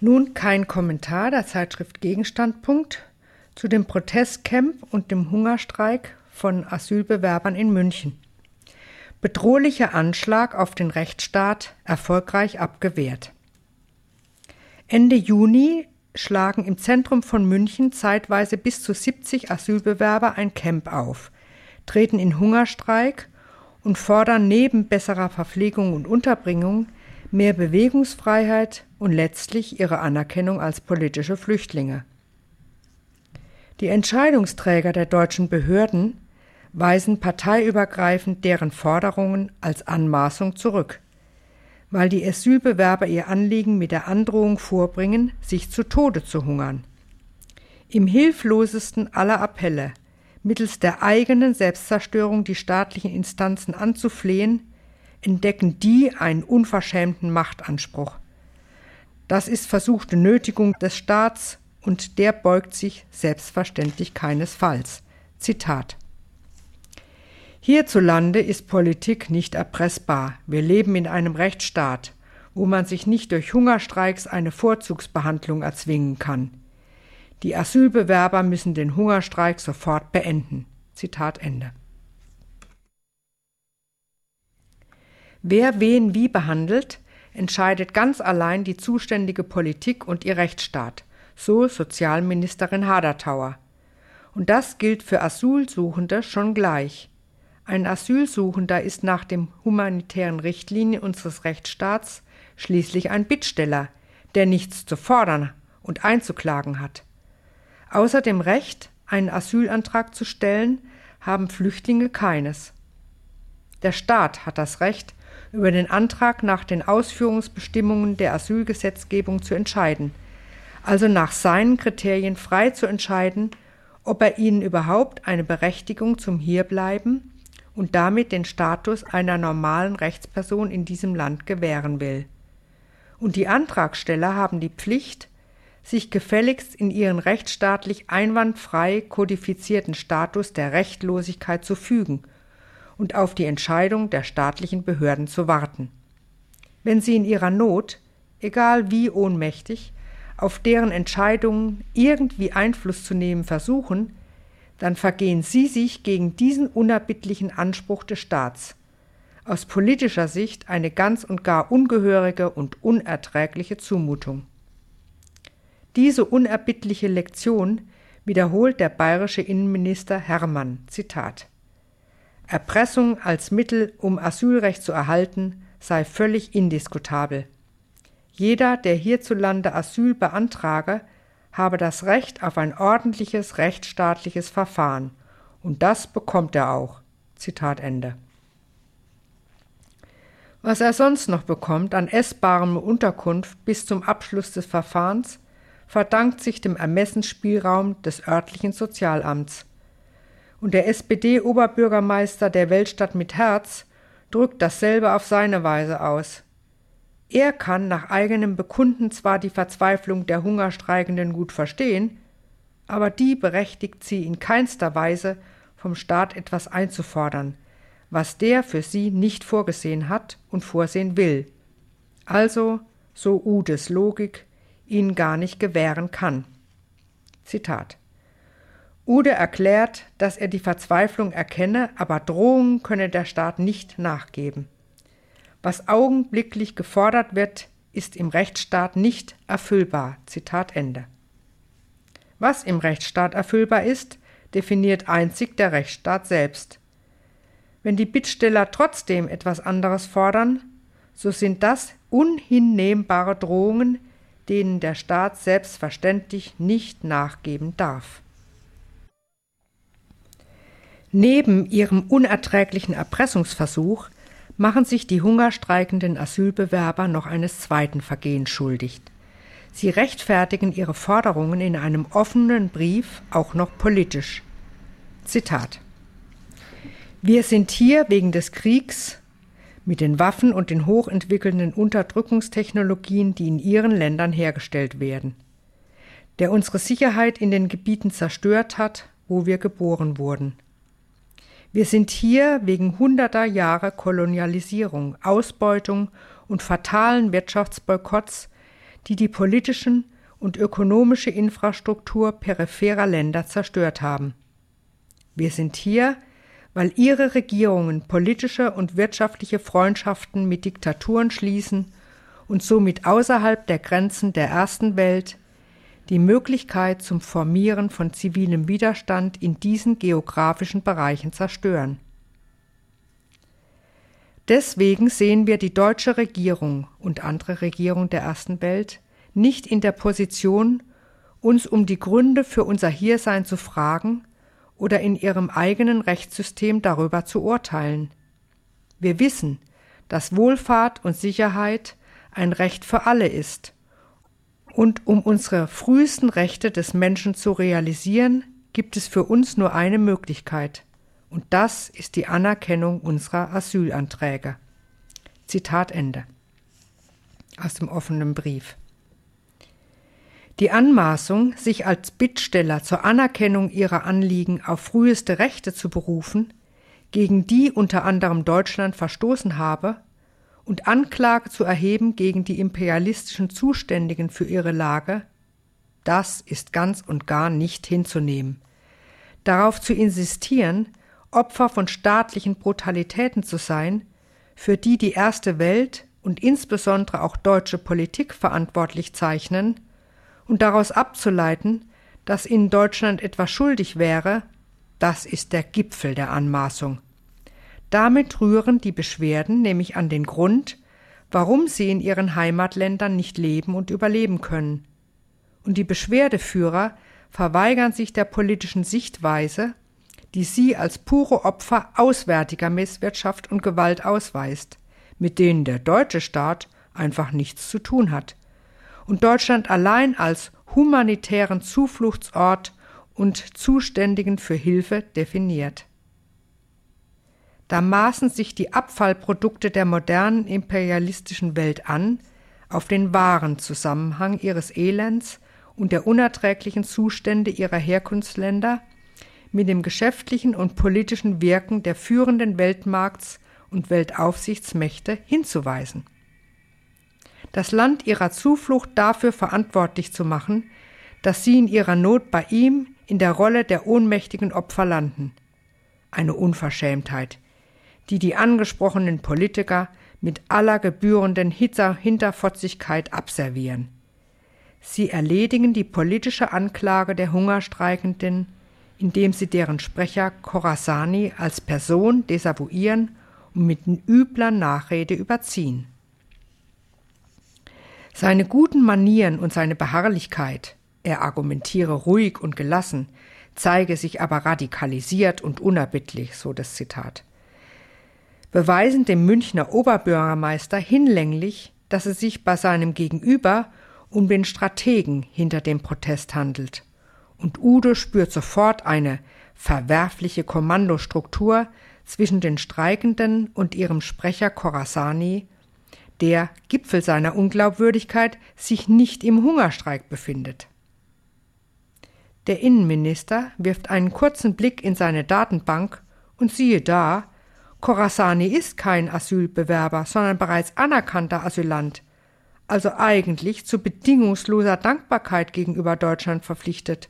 Nun kein Kommentar der Zeitschrift Gegenstandpunkt zu dem Protestcamp und dem Hungerstreik von Asylbewerbern in München. Bedrohlicher Anschlag auf den Rechtsstaat erfolgreich abgewehrt. Ende Juni schlagen im Zentrum von München zeitweise bis zu 70 Asylbewerber ein Camp auf, treten in Hungerstreik und fordern neben besserer Verpflegung und Unterbringung mehr Bewegungsfreiheit und letztlich ihre Anerkennung als politische Flüchtlinge. Die Entscheidungsträger der deutschen Behörden weisen parteiübergreifend deren Forderungen als Anmaßung zurück, weil die Asylbewerber ihr Anliegen mit der Androhung vorbringen, sich zu Tode zu hungern. Im hilflosesten aller Appelle, mittels der eigenen Selbstzerstörung die staatlichen Instanzen anzuflehen, entdecken die einen unverschämten Machtanspruch. Das ist versuchte Nötigung des Staats und der beugt sich selbstverständlich keinesfalls. Zitat Hierzulande ist Politik nicht erpressbar. Wir leben in einem Rechtsstaat, wo man sich nicht durch Hungerstreiks eine Vorzugsbehandlung erzwingen kann. Die Asylbewerber müssen den Hungerstreik sofort beenden. Zitat Ende. Wer wen wie behandelt, entscheidet ganz allein die zuständige Politik und ihr Rechtsstaat, so Sozialministerin Hadertauer. Und das gilt für Asylsuchende schon gleich. Ein Asylsuchender ist nach den humanitären Richtlinien unseres Rechtsstaats schließlich ein Bittsteller, der nichts zu fordern und einzuklagen hat. Außer dem Recht, einen Asylantrag zu stellen, haben Flüchtlinge keines. Der Staat hat das Recht, über den Antrag nach den Ausführungsbestimmungen der Asylgesetzgebung zu entscheiden, also nach seinen Kriterien frei zu entscheiden, ob er ihnen überhaupt eine Berechtigung zum Hierbleiben und damit den Status einer normalen Rechtsperson in diesem Land gewähren will. Und die Antragsteller haben die Pflicht, sich gefälligst in ihren rechtsstaatlich einwandfrei kodifizierten Status der Rechtlosigkeit zu fügen – und auf die Entscheidung der staatlichen Behörden zu warten. Wenn sie in ihrer Not, egal wie ohnmächtig, auf deren Entscheidungen irgendwie Einfluss zu nehmen versuchen, dann vergehen sie sich gegen diesen unerbittlichen Anspruch des Staats. Aus politischer Sicht eine ganz und gar ungehörige und unerträgliche Zumutung. Diese unerbittliche Lektion wiederholt der bayerische Innenminister Hermann. Zitat Erpressung als Mittel, um Asylrecht zu erhalten, sei völlig indiskutabel. Jeder, der hierzulande Asyl beantrage, habe das Recht auf ein ordentliches rechtsstaatliches Verfahren, und das bekommt er auch. Zitat Ende. Was er sonst noch bekommt an essbarem Unterkunft bis zum Abschluss des Verfahrens, verdankt sich dem Ermessensspielraum des örtlichen Sozialamts, und der SPD-Oberbürgermeister der Weltstadt mit Herz drückt dasselbe auf seine Weise aus. Er kann nach eigenem Bekunden zwar die Verzweiflung der Hungerstreikenden gut verstehen, aber die berechtigt sie in keinster Weise, vom Staat etwas einzufordern, was der für sie nicht vorgesehen hat und vorsehen will. Also, so Udes Logik, ihn gar nicht gewähren kann. Zitat Ude erklärt, dass er die Verzweiflung erkenne, aber Drohungen könne der Staat nicht nachgeben. Was augenblicklich gefordert wird, ist im Rechtsstaat nicht erfüllbar. Zitat Ende. Was im Rechtsstaat erfüllbar ist, definiert einzig der Rechtsstaat selbst. Wenn die Bittsteller trotzdem etwas anderes fordern, so sind das unhinnehmbare Drohungen, denen der Staat selbstverständlich nicht nachgeben darf. Neben ihrem unerträglichen Erpressungsversuch machen sich die hungerstreikenden Asylbewerber noch eines zweiten Vergehens schuldig. Sie rechtfertigen ihre Forderungen in einem offenen Brief auch noch politisch. Zitat Wir sind hier wegen des Kriegs mit den Waffen und den hochentwickelnden Unterdrückungstechnologien, die in ihren Ländern hergestellt werden, der unsere Sicherheit in den Gebieten zerstört hat, wo wir geboren wurden. Wir sind hier wegen hunderter Jahre Kolonialisierung, Ausbeutung und fatalen Wirtschaftsboykotts, die die politischen und ökonomische Infrastruktur peripherer Länder zerstört haben. Wir sind hier, weil ihre Regierungen politische und wirtschaftliche Freundschaften mit Diktaturen schließen und somit außerhalb der Grenzen der ersten Welt die Möglichkeit zum Formieren von zivilem Widerstand in diesen geografischen Bereichen zerstören. Deswegen sehen wir die deutsche Regierung und andere Regierungen der ersten Welt nicht in der Position, uns um die Gründe für unser Hiersein zu fragen oder in ihrem eigenen Rechtssystem darüber zu urteilen. Wir wissen, dass Wohlfahrt und Sicherheit ein Recht für alle ist. Und um unsere frühesten Rechte des Menschen zu realisieren, gibt es für uns nur eine Möglichkeit, und das ist die Anerkennung unserer Asylanträge. Zitat Ende. Aus dem offenen Brief. Die Anmaßung, sich als Bittsteller zur Anerkennung ihrer Anliegen auf früheste Rechte zu berufen, gegen die unter anderem Deutschland verstoßen habe, und Anklage zu erheben gegen die imperialistischen Zuständigen für ihre Lage, das ist ganz und gar nicht hinzunehmen. Darauf zu insistieren, Opfer von staatlichen Brutalitäten zu sein, für die die erste Welt und insbesondere auch deutsche Politik verantwortlich zeichnen, und daraus abzuleiten, dass ihnen Deutschland etwas schuldig wäre, das ist der Gipfel der Anmaßung. Damit rühren die Beschwerden nämlich an den Grund, warum sie in ihren Heimatländern nicht leben und überleben können. Und die Beschwerdeführer verweigern sich der politischen Sichtweise, die sie als pure Opfer auswärtiger Misswirtschaft und Gewalt ausweist, mit denen der deutsche Staat einfach nichts zu tun hat und Deutschland allein als humanitären Zufluchtsort und Zuständigen für Hilfe definiert. Da maßen sich die Abfallprodukte der modernen imperialistischen Welt an, auf den wahren Zusammenhang ihres Elends und der unerträglichen Zustände ihrer Herkunftsländer mit dem geschäftlichen und politischen Wirken der führenden Weltmarkts und Weltaufsichtsmächte hinzuweisen das Land ihrer Zuflucht dafür verantwortlich zu machen, dass sie in ihrer Not bei ihm in der Rolle der ohnmächtigen Opfer landen. Eine Unverschämtheit, die die angesprochenen Politiker mit aller gebührenden Hinterfotzigkeit abservieren. Sie erledigen die politische Anklage der Hungerstreikenden, indem sie deren Sprecher Khorasani als Person desavouieren und mit übler Nachrede überziehen. Seine guten Manieren und seine Beharrlichkeit, er argumentiere ruhig und gelassen, zeige sich aber radikalisiert und unerbittlich, so das Zitat, beweisen dem Münchner Oberbürgermeister hinlänglich, dass es sich bei seinem Gegenüber um den Strategen hinter dem Protest handelt. Und Udo spürt sofort eine verwerfliche Kommandostruktur zwischen den Streikenden und ihrem Sprecher Corasani der Gipfel seiner Unglaubwürdigkeit sich nicht im Hungerstreik befindet. Der Innenminister wirft einen kurzen Blick in seine Datenbank und siehe da, Khorasani ist kein Asylbewerber, sondern bereits anerkannter Asylant, also eigentlich zu bedingungsloser Dankbarkeit gegenüber Deutschland verpflichtet,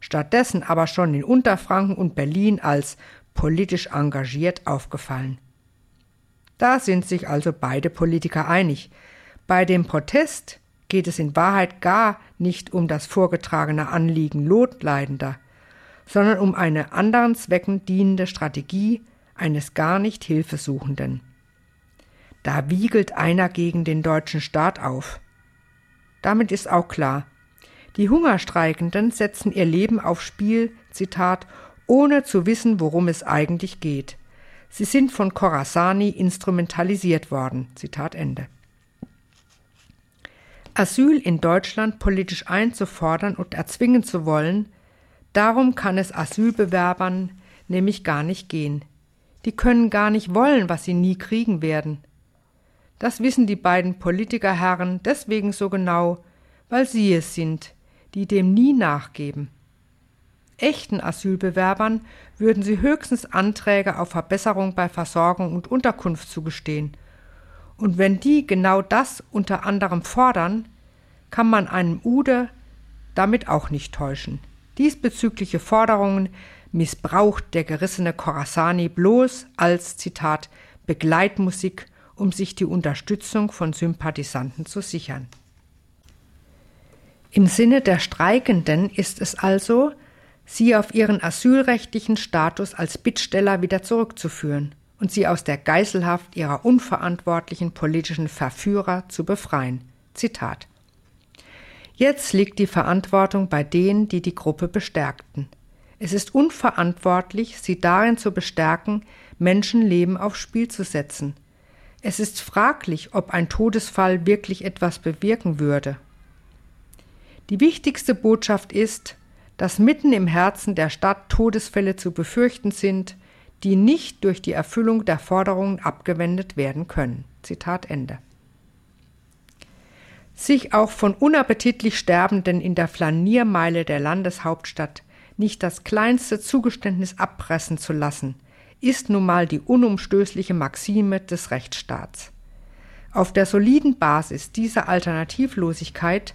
stattdessen aber schon in Unterfranken und Berlin als politisch engagiert aufgefallen. Da sind sich also beide Politiker einig. Bei dem Protest geht es in Wahrheit gar nicht um das vorgetragene Anliegen Notleidender, sondern um eine anderen Zwecken dienende Strategie eines gar nicht Hilfesuchenden. Da wiegelt einer gegen den deutschen Staat auf. Damit ist auch klar, die Hungerstreikenden setzen ihr Leben aufs Spiel, Zitat, ohne zu wissen, worum es eigentlich geht. Sie sind von Khorasani instrumentalisiert worden. Zitat Ende. Asyl in Deutschland politisch einzufordern und erzwingen zu wollen, darum kann es Asylbewerbern nämlich gar nicht gehen. Die können gar nicht wollen, was sie nie kriegen werden. Das wissen die beiden Politikerherren deswegen so genau, weil sie es sind, die dem nie nachgeben echten Asylbewerbern würden sie höchstens Anträge auf Verbesserung bei Versorgung und Unterkunft zugestehen. Und wenn die genau das unter anderem fordern, kann man einem Ude damit auch nicht täuschen. Diesbezügliche Forderungen missbraucht der gerissene Khorassani bloß als, Zitat, Begleitmusik, um sich die Unterstützung von Sympathisanten zu sichern. Im Sinne der Streikenden ist es also, sie auf ihren asylrechtlichen Status als Bittsteller wieder zurückzuführen und sie aus der Geiselhaft ihrer unverantwortlichen politischen Verführer zu befreien. Zitat Jetzt liegt die Verantwortung bei denen, die die Gruppe bestärkten. Es ist unverantwortlich, sie darin zu bestärken, Menschenleben aufs Spiel zu setzen. Es ist fraglich, ob ein Todesfall wirklich etwas bewirken würde. Die wichtigste Botschaft ist, dass mitten im Herzen der Stadt Todesfälle zu befürchten sind, die nicht durch die Erfüllung der Forderungen abgewendet werden können. Zitat Ende sich auch von unappetitlich Sterbenden in der Flaniermeile der Landeshauptstadt nicht das kleinste Zugeständnis abpressen zu lassen, ist nun mal die unumstößliche Maxime des Rechtsstaats. Auf der soliden Basis dieser Alternativlosigkeit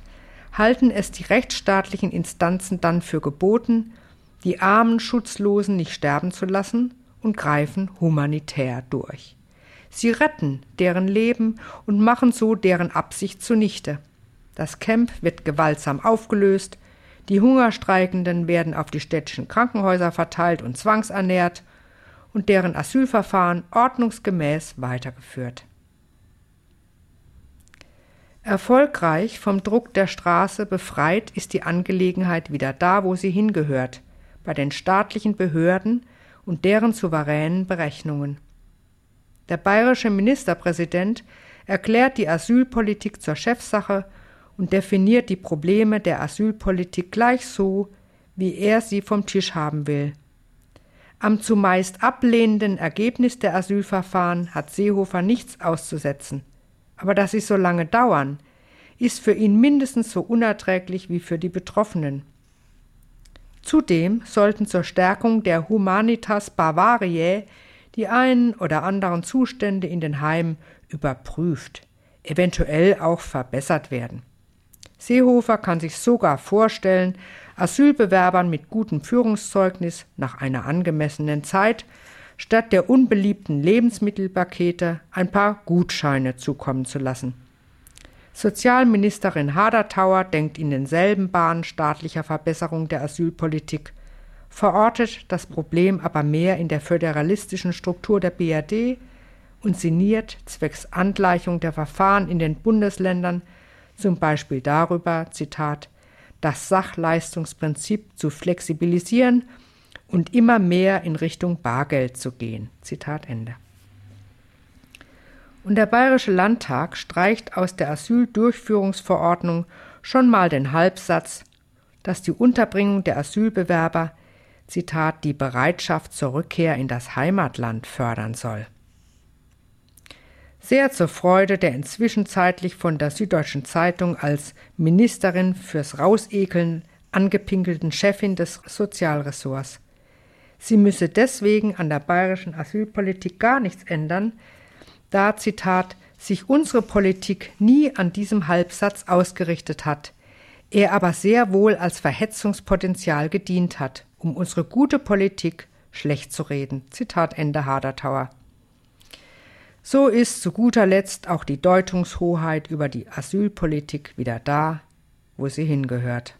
halten es die rechtsstaatlichen Instanzen dann für geboten, die armen Schutzlosen nicht sterben zu lassen und greifen humanitär durch. Sie retten deren Leben und machen so deren Absicht zunichte. Das Camp wird gewaltsam aufgelöst, die Hungerstreikenden werden auf die städtischen Krankenhäuser verteilt und zwangsernährt und deren Asylverfahren ordnungsgemäß weitergeführt. Erfolgreich vom Druck der Straße befreit ist die Angelegenheit wieder da, wo sie hingehört, bei den staatlichen Behörden und deren souveränen Berechnungen. Der bayerische Ministerpräsident erklärt die Asylpolitik zur Chefsache und definiert die Probleme der Asylpolitik gleich so, wie er sie vom Tisch haben will. Am zumeist ablehnenden Ergebnis der Asylverfahren hat Seehofer nichts auszusetzen. Aber dass sie so lange dauern, ist für ihn mindestens so unerträglich wie für die Betroffenen. Zudem sollten zur Stärkung der Humanitas Bavariae die einen oder anderen Zustände in den Heimen überprüft, eventuell auch verbessert werden. Seehofer kann sich sogar vorstellen, Asylbewerbern mit gutem Führungszeugnis nach einer angemessenen Zeit statt der unbeliebten Lebensmittelpakete ein paar Gutscheine zukommen zu lassen. Sozialministerin Hadertauer denkt in denselben Bahnen staatlicher Verbesserung der Asylpolitik verortet das Problem aber mehr in der föderalistischen Struktur der BRD und sinniert zwecks Angleichung der Verfahren in den Bundesländern zum Beispiel darüber, Zitat, das Sachleistungsprinzip zu flexibilisieren und immer mehr in Richtung Bargeld zu gehen. Zitat Ende. Und der Bayerische Landtag streicht aus der Asyldurchführungsverordnung schon mal den Halbsatz, dass die Unterbringung der Asylbewerber Zitat, die Bereitschaft zur Rückkehr in das Heimatland fördern soll. Sehr zur Freude der inzwischen zeitlich von der Süddeutschen Zeitung als Ministerin fürs Rausekeln angepinkelten Chefin des Sozialressorts. Sie müsse deswegen an der bayerischen Asylpolitik gar nichts ändern, da, Zitat, sich unsere Politik nie an diesem Halbsatz ausgerichtet hat, er aber sehr wohl als Verhetzungspotenzial gedient hat um unsere gute Politik schlecht zu reden. Zitat Ende Hadertauer. So ist zu guter Letzt auch die Deutungshoheit über die Asylpolitik wieder da, wo sie hingehört.